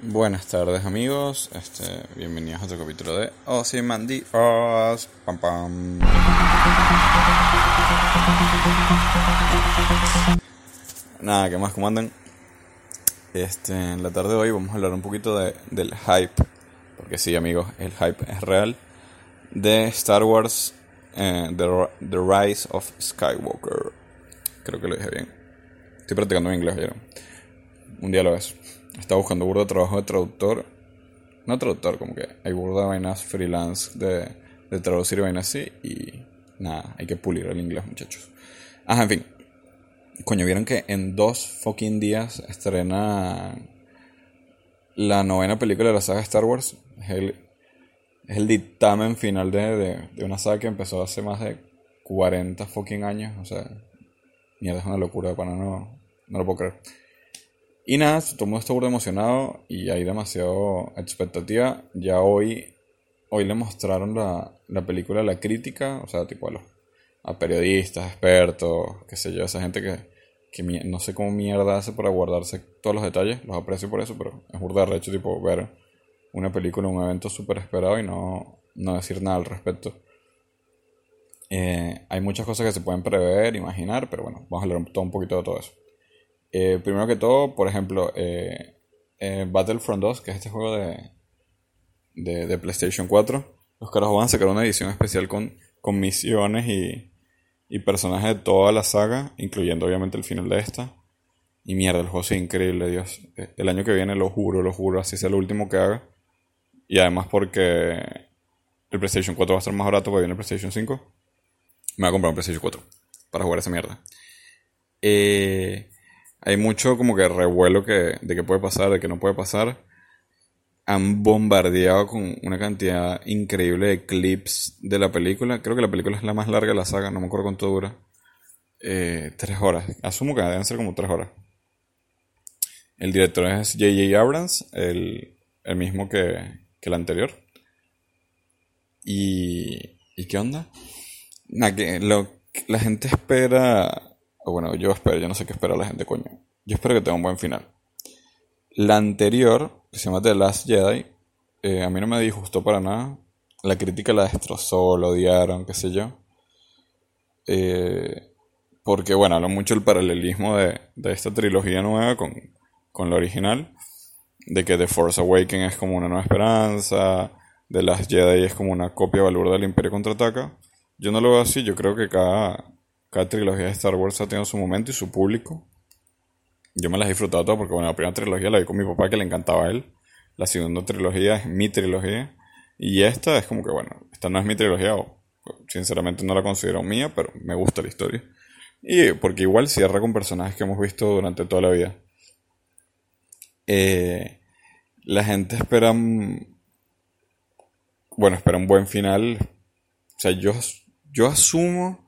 Buenas tardes amigos, este, bienvenidos a otro capítulo de Ozymandias. Pam pam. Nada, ¿qué más? ¿Cómo andan? Este, en la tarde de hoy vamos a hablar un poquito de, del hype, porque sí amigos, el hype es real, de Star Wars eh, the, the, Rise of Skywalker. Creo que lo dije bien. Estoy practicando en inglés, ¿vieron? Un día lo ves. Estaba buscando burda trabajo de traductor. No traductor, como que hay burda vainas freelance de, de traducir vainas así. Y nada, hay que pulir el inglés, muchachos. Ajá, en fin. Coño, vieron que en dos fucking días estrena la novena película de la saga Star Wars. Es el, es el dictamen final de, de, de, una saga que empezó hace más de 40 fucking años. O sea, mierda, es una locura, para no, no lo puedo creer. Y nada, todo el mundo está burdo emocionado y hay demasiado expectativa. Ya hoy, hoy le mostraron la, la película a la crítica, o sea, tipo a los a periodistas, expertos, qué sé yo, esa gente que, que no sé cómo mierda hace para guardarse todos los detalles, los aprecio por eso, pero es burda recho, tipo, ver una película, un evento súper esperado y no, no decir nada al respecto. Eh, hay muchas cosas que se pueden prever, imaginar, pero bueno, vamos a hablar todo un poquito de todo eso. Eh, primero que todo, por ejemplo, eh, eh, Battlefront 2, que es este juego de, de, de, PlayStation 4, los carajos van a sacar una edición especial con, con misiones y, y personajes de toda la saga, incluyendo obviamente el final de esta. Y mierda, el juego es increíble, Dios. El año que viene, lo juro, lo juro, así sea el último que haga. Y además porque el PlayStation 4 va a estar más barato porque viene el PlayStation 5. Me voy a comprar un PlayStation 4 para jugar esa mierda. Eh, hay mucho como que revuelo que, de qué puede pasar, de qué no puede pasar. Han bombardeado con una cantidad increíble de clips de la película. Creo que la película es la más larga de la saga, no me acuerdo cuánto dura. Eh, tres horas. Asumo que deben ser como tres horas. El director es J.J. Abrams, el, el mismo que, que el anterior. Y, ¿Y qué onda? Que lo, la gente espera bueno, yo espero, yo no sé qué espera la gente, coño. Yo espero que tenga un buen final. La anterior, que se llama The Last Jedi, eh, a mí no me disgustó para nada. La crítica la destrozó, lo odiaron, qué sé yo. Eh, porque, bueno, hablo mucho el paralelismo de, de esta trilogía nueva con, con la original. De que The Force Awakens es como una nueva esperanza. The Last Jedi es como una copia valor del Imperio contraataca. Yo no lo veo así, yo creo que cada, cada trilogía de Star Wars ha tenido su momento y su público. Yo me las he disfrutado todas porque, bueno, la primera trilogía la vi con mi papá que le encantaba a él. La segunda trilogía es mi trilogía. Y esta es como que, bueno, esta no es mi trilogía, o sinceramente no la considero mía, pero me gusta la historia. Y porque igual cierra con personajes que hemos visto durante toda la vida. Eh, la gente espera. Bueno, espera un buen final. O sea, yo, yo asumo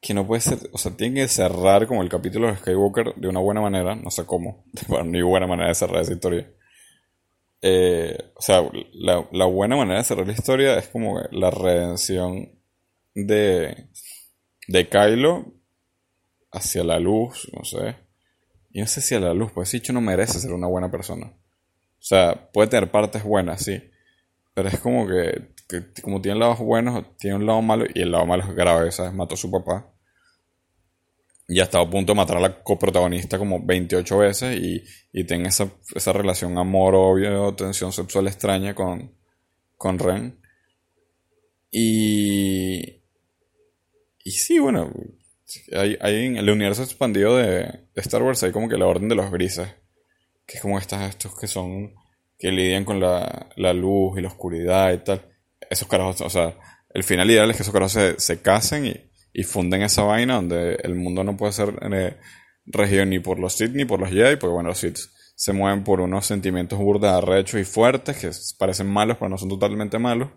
que no puede ser, o sea, tiene que cerrar como el capítulo de Skywalker de una buena manera, no sé cómo, bueno, ni buena manera de cerrar esa historia. Eh, o sea, la, la, buena manera de cerrar la historia es como la redención de, de Kylo hacia la luz, no sé. Y no sé si a la luz, pues Sicho no merece ser una buena persona. O sea, puede tener partes buenas, sí. Pero es como que, como tiene lados buenos, tiene un lado malo y el lado malo es grave, ¿sabes? Mató a su papá. Y ha estado a punto de matar a la coprotagonista como 28 veces y, y tiene esa, esa relación amor-obvio, tensión sexual extraña con, con Ren. Y... Y sí, bueno, hay, hay en el universo expandido de, de Star Wars hay como que la orden de los grises. Que es como estas, estos que son que lidian con la, la, luz y la oscuridad y tal. Esos carajos, o sea, el final ideal es que esos carajos se, se casen y, y, funden esa vaina donde el mundo no puede ser eh, regido ni por los Sith ni por los Jedi, porque bueno, los Sith se mueven por unos sentimientos burda, arrechos y fuertes que parecen malos pero no son totalmente malos.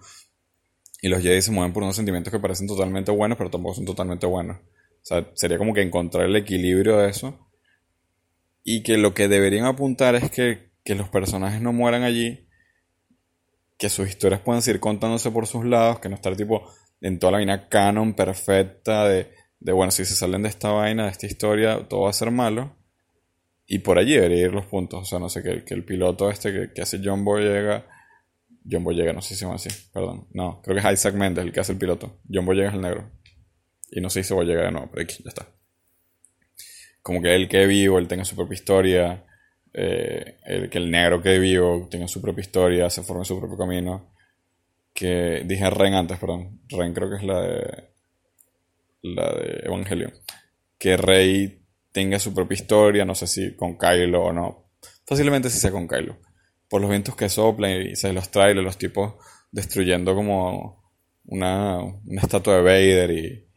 Y los Jedi se mueven por unos sentimientos que parecen totalmente buenos pero tampoco son totalmente buenos. O sea, sería como que encontrar el equilibrio de eso. Y que lo que deberían apuntar es que que los personajes no mueran allí, que sus historias puedan seguir contándose por sus lados, que no estar tipo en toda la vaina canon perfecta de, de, bueno, si se salen de esta vaina, de esta historia, todo va a ser malo. Y por allí debería ir los puntos. O sea, no sé, que, que el piloto este que, que hace John Boyega. John Boyega, no sé si se llama así, perdón. No, creo que es Isaac Mendes el que hace el piloto. John Boyega es el negro. Y no sé si se Boyega de nuevo, pero aquí ya está. Como que él que vivo, él tenga su propia historia. Eh, el, que el negro que vivo tenga su propia historia, se forme su propio camino. Que dije Ren antes, perdón. Ren creo que es la de. La de Evangelion. Que Rey tenga su propia historia, no sé si con Kylo o no. Posiblemente si sea con Kylo. Por los vientos que soplan y se los trailers, los tipos destruyendo como una, una estatua de Vader y.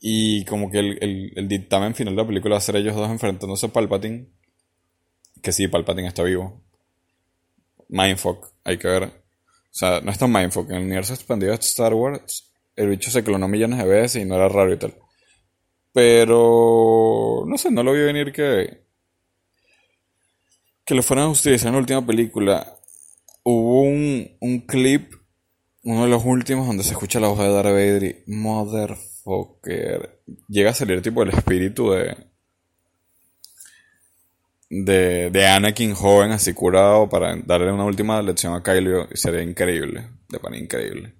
Y como que el, el, dictamen final de la película va a ser ellos dos enfrentándose a Palpatine. Que sí, Palpatine está vivo. Mindfuck, hay que ver. O sea, no es tan Mindfuck. En el universo expandido de Star Wars, el bicho se clonó millones de veces y no era raro y tal. Pero no sé, no lo vi venir que que lo fueran a utilizar en la última película. Hubo un, un clip, uno de los últimos, donde se escucha la voz de Darth Vader y motherfucker. Llega a salir tipo el espíritu de de, de Anakin joven así curado para darle una última lección a Kylo y sería increíble, de pan increíble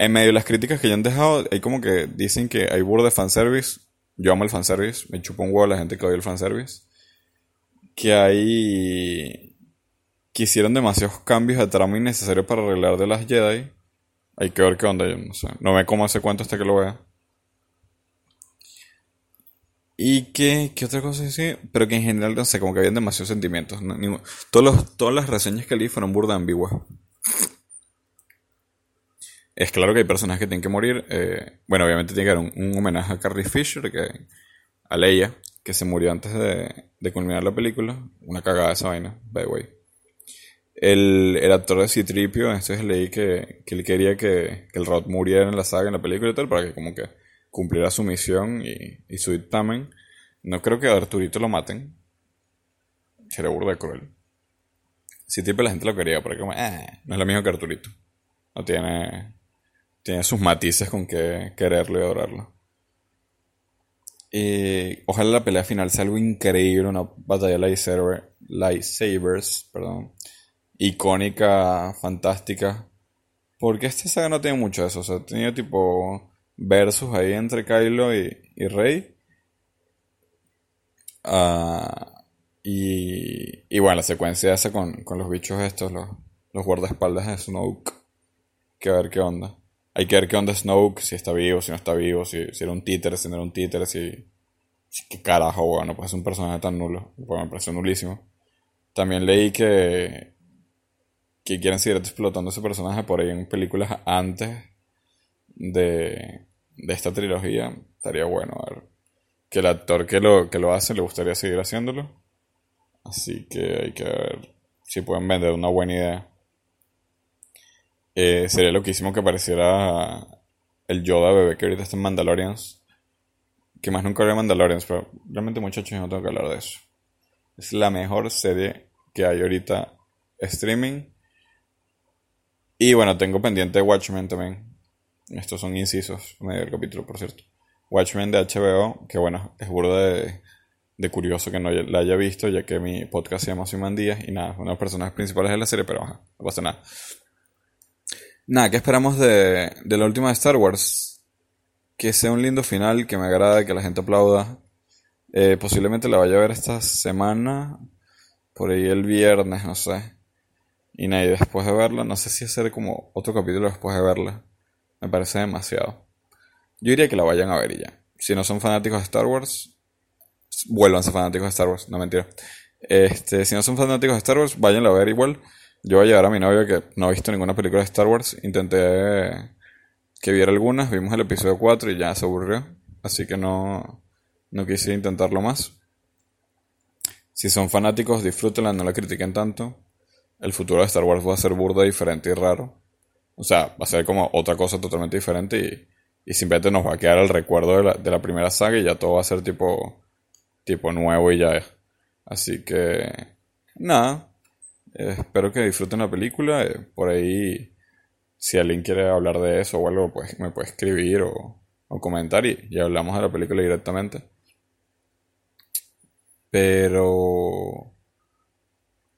en medio de las críticas que ya han dejado, hay como que dicen que hay burro de fanservice. Yo amo el fanservice, me chupo un huevo a la gente que odia el fanservice. Que hay. que hicieron demasiados cambios de trama innecesarios para arreglar de las Jedi. Hay que ver qué onda, yo no sé. No me como ese cuento hasta que lo vea. Y que, ¿qué otra cosa decir? Pero que en general, no sé, como que habían demasiados sentimientos. todos todas las reseñas que leí fueron burda ambiguas. Es claro que hay personas que tienen que morir. Eh, bueno, obviamente tiene que haber un, homenaje a Carrie Fisher, que, a Leia, que se murió antes de, culminar la película. Una cagada esa vaina, by the way. El, el actor de Citripio, entonces leí que, que él quería que, el Rod muriera en la saga, en la película y tal, para que como que cumpliera su misión y, su dictamen. No creo que Arturito lo maten. Sería burda cruel. Citripio la gente lo quería, porque como, eh, no es lo mismo que Arturito. No tiene tiene sus matices con que quererlo y adorarlo. Y ojalá la pelea final sea algo increíble, una batalla de lightsabers, perdón, icónica, fantástica. Porque esta saga no tiene mucho de eso, o sea, tenía tipo versus ahí entre Kylo y, Rey. Ah, y, y bueno, la secuencia esa con, con los bichos estos, los, los guardaespaldas de Snoke. Que ver qué onda. Hay que ver qué onda Snoke, si está vivo, si no está vivo, si, era un títere, si no era un títere, si... ¿Qué carajo, bueno, pues es un personaje tan nulo. Pues me parece nulísimo. También leí que... Que quieren seguir explotando ese personaje por ahí en películas antes de, de esta trilogía. Estaría bueno ver. Que el actor que lo, que lo hace le gustaría seguir haciéndolo. Así que hay que ver si pueden vender una buena idea. Eh, sería loquísimo que apareciera el Yoda bebé que ahorita está en Mandalorians. Que más nunca había Mandalorians, pero realmente muchachos no tengo que hablar de eso. Es la mejor serie que hay ahorita streaming. Y bueno, tengo pendiente Watchmen también. Estos son incisos, medio del capítulo, por cierto. Watchmen de HBO, que bueno, es burdo de, curioso que no la haya visto, ya que mi podcast se llama Simón Díaz y nada, uno de los personajes principales de la serie, pero no pasa nada. Nada, ¿qué esperamos de, la última de Star Wars? Que sea un lindo final, que me agrade, que la gente aplauda. Eh, posiblemente la vaya a ver esta semana, por ahí el viernes, no sé. Y nada, después de verla, no sé si hacer como otro capítulo después de verla. Me parece demasiado. Yo diría que la vayan a ver y ya. Si no son fanáticos de Star Wars, vuélvanse fanáticos de Star Wars, no mentira. Este, si no son fanáticos de Star Wars, váyanla a ver igual. Yo voy a llevar a mi novio que no ha visto ninguna película de Star Wars. Intenté que viera algunas, vimos el episodio 4 y ya se aburrió. Así que no, no quise intentarlo más. Si son fanáticos, disfrútenla, no la critiquen tanto. El futuro de Star Wars va a ser burdo, diferente y raro. O sea, va a ser como otra cosa totalmente diferente y, y simplemente nos va a quedar el recuerdo de la, de la primera saga y ya todo va a ser tipo, tipo nuevo y ya. Así que, nada, eh, espero que disfruten la película. Eh, por ahí, si alguien quiere hablar de eso o algo, pues me puede escribir o, comentar y, hablamos de la película directamente. Pero...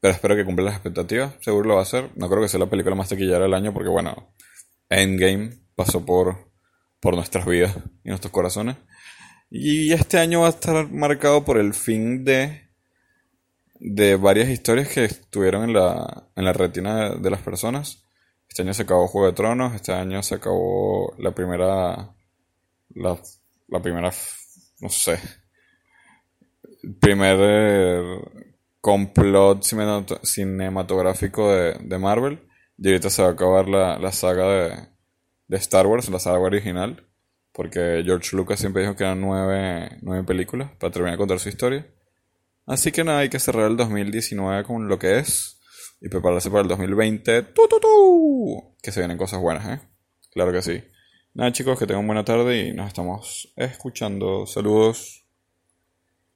Pero espero que cumpla las expectativas. Seguro lo va a hacer. No creo que sea la película más taquillera del año porque, bueno, Endgame pasó por, por nuestras vidas y nuestros corazones. Y este año va a estar marcado por el fin de, de varias historias que estuvieron en la, en la retina de, las personas. Este año se acabó Juego de Tronos, este año se acabó la primera, la, la primera, no sé, primer complot cinematográfico de, de, Marvel. Y ahorita se va a acabar la, la saga de, de Star Wars, la saga original. Porque George Lucas siempre dijo que eran nueve, nueve películas para terminar de contar su historia. Así que nada, hay que cerrar el 2019 con lo que es y prepararse para el 2020. ¡Tu, tu, tu! Que se vienen cosas buenas, ¿eh? Claro que sí. Nada chicos, que tengan buena tarde y nos estamos escuchando. Saludos.